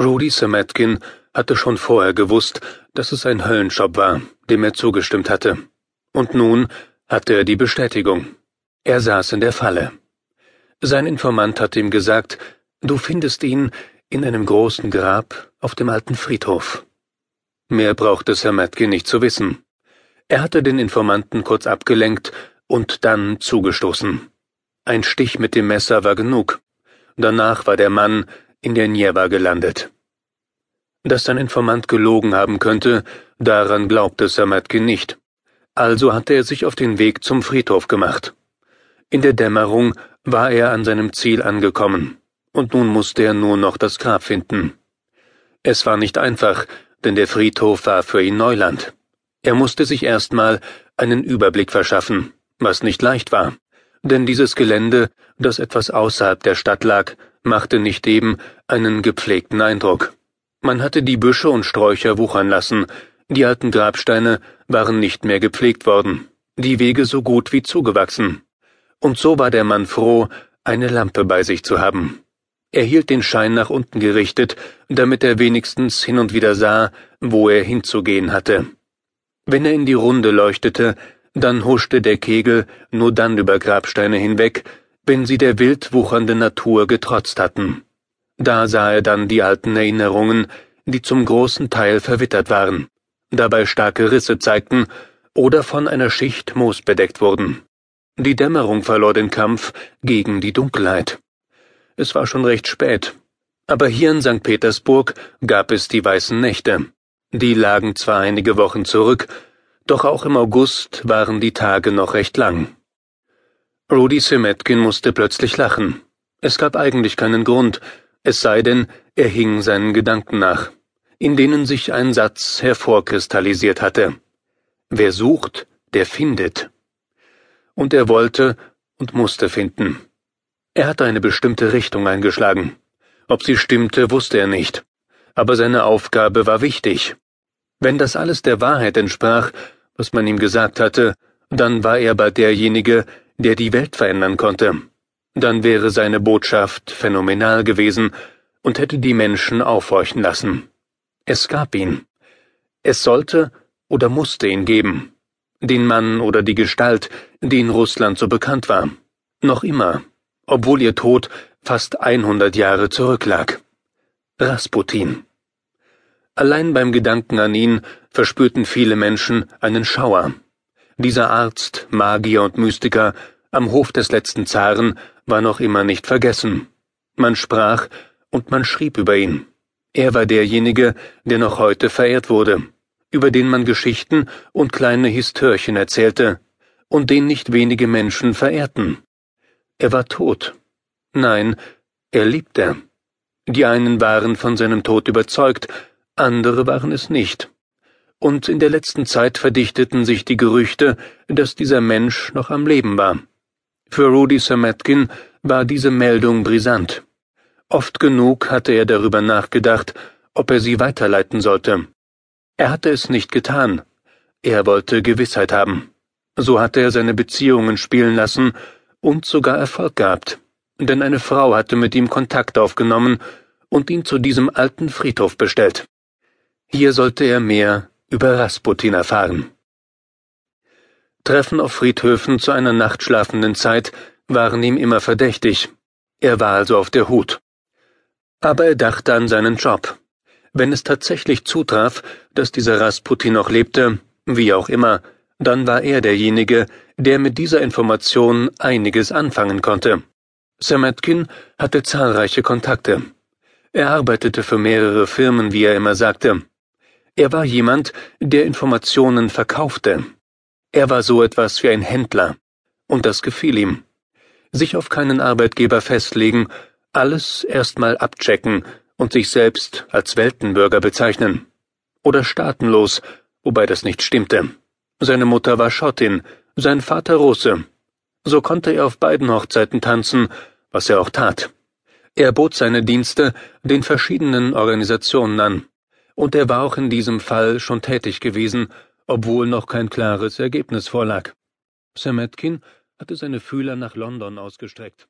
Rudy Sametkin hatte schon vorher gewusst, dass es ein Höllenjob war, dem er zugestimmt hatte. Und nun hatte er die Bestätigung. Er saß in der Falle. Sein Informant hatte ihm gesagt, du findest ihn in einem großen Grab auf dem alten Friedhof. Mehr brauchte Sametkin nicht zu wissen. Er hatte den Informanten kurz abgelenkt und dann zugestoßen. Ein Stich mit dem Messer war genug. Danach war der Mann in der Njewa gelandet. Dass sein Informant gelogen haben könnte, daran glaubte Samatkin nicht. Also hatte er sich auf den Weg zum Friedhof gemacht. In der Dämmerung war er an seinem Ziel angekommen, und nun musste er nur noch das Grab finden. Es war nicht einfach, denn der Friedhof war für ihn Neuland. Er musste sich erstmal einen Überblick verschaffen, was nicht leicht war, denn dieses Gelände, das etwas außerhalb der Stadt lag, machte nicht eben einen gepflegten Eindruck. Man hatte die Büsche und Sträucher wuchern lassen, die alten Grabsteine waren nicht mehr gepflegt worden, die Wege so gut wie zugewachsen. Und so war der Mann froh, eine Lampe bei sich zu haben. Er hielt den Schein nach unten gerichtet, damit er wenigstens hin und wieder sah, wo er hinzugehen hatte. Wenn er in die Runde leuchtete, dann huschte der Kegel nur dann über Grabsteine hinweg, wenn sie der wild wuchernden Natur getrotzt hatten. Da sah er dann die alten Erinnerungen, die zum großen Teil verwittert waren, dabei starke Risse zeigten oder von einer Schicht Moos bedeckt wurden. Die Dämmerung verlor den Kampf gegen die Dunkelheit. Es war schon recht spät, aber hier in St. Petersburg gab es die weißen Nächte. Die lagen zwar einige Wochen zurück, doch auch im August waren die Tage noch recht lang. Rudy Semetkin musste plötzlich lachen. Es gab eigentlich keinen Grund, es sei denn, er hing seinen Gedanken nach, in denen sich ein Satz hervorkristallisiert hatte. Wer sucht, der findet. Und er wollte und musste finden. Er hatte eine bestimmte Richtung eingeschlagen. Ob sie stimmte, wusste er nicht. Aber seine Aufgabe war wichtig. Wenn das alles der Wahrheit entsprach, was man ihm gesagt hatte, dann war er bei derjenige, der die Welt verändern konnte. Dann wäre seine Botschaft phänomenal gewesen und hätte die Menschen aufhorchen lassen. Es gab ihn. Es sollte oder musste ihn geben. Den Mann oder die Gestalt, die in Russland so bekannt war. Noch immer, obwohl ihr Tod fast 100 Jahre zurücklag. Rasputin. Allein beim Gedanken an ihn verspürten viele Menschen einen Schauer. Dieser Arzt, Magier und Mystiker am Hof des letzten Zaren war noch immer nicht vergessen. Man sprach und man schrieb über ihn. Er war derjenige, der noch heute verehrt wurde, über den man Geschichten und kleine Histörchen erzählte und den nicht wenige Menschen verehrten. Er war tot. Nein, er liebte. Die einen waren von seinem Tod überzeugt, andere waren es nicht und in der letzten Zeit verdichteten sich die Gerüchte, dass dieser Mensch noch am Leben war. Für Rudy Sametkin war diese Meldung brisant. Oft genug hatte er darüber nachgedacht, ob er sie weiterleiten sollte. Er hatte es nicht getan. Er wollte Gewissheit haben. So hatte er seine Beziehungen spielen lassen und sogar Erfolg gehabt. Denn eine Frau hatte mit ihm Kontakt aufgenommen und ihn zu diesem alten Friedhof bestellt. Hier sollte er mehr über Rasputin erfahren. Treffen auf Friedhöfen zu einer nachtschlafenden Zeit waren ihm immer verdächtig. Er war also auf der Hut. Aber er dachte an seinen Job. Wenn es tatsächlich zutraf, dass dieser Rasputin noch lebte, wie auch immer, dann war er derjenige, der mit dieser Information einiges anfangen konnte. Sametkin hatte zahlreiche Kontakte. Er arbeitete für mehrere Firmen, wie er immer sagte. Er war jemand, der Informationen verkaufte. Er war so etwas wie ein Händler. Und das gefiel ihm. Sich auf keinen Arbeitgeber festlegen, alles erstmal abchecken und sich selbst als Weltenbürger bezeichnen. Oder staatenlos, wobei das nicht stimmte. Seine Mutter war Schottin, sein Vater Russe. So konnte er auf beiden Hochzeiten tanzen, was er auch tat. Er bot seine Dienste den verschiedenen Organisationen an und er war auch in diesem Fall schon tätig gewesen, obwohl noch kein klares Ergebnis vorlag. Sametkin hatte seine Fühler nach London ausgestreckt.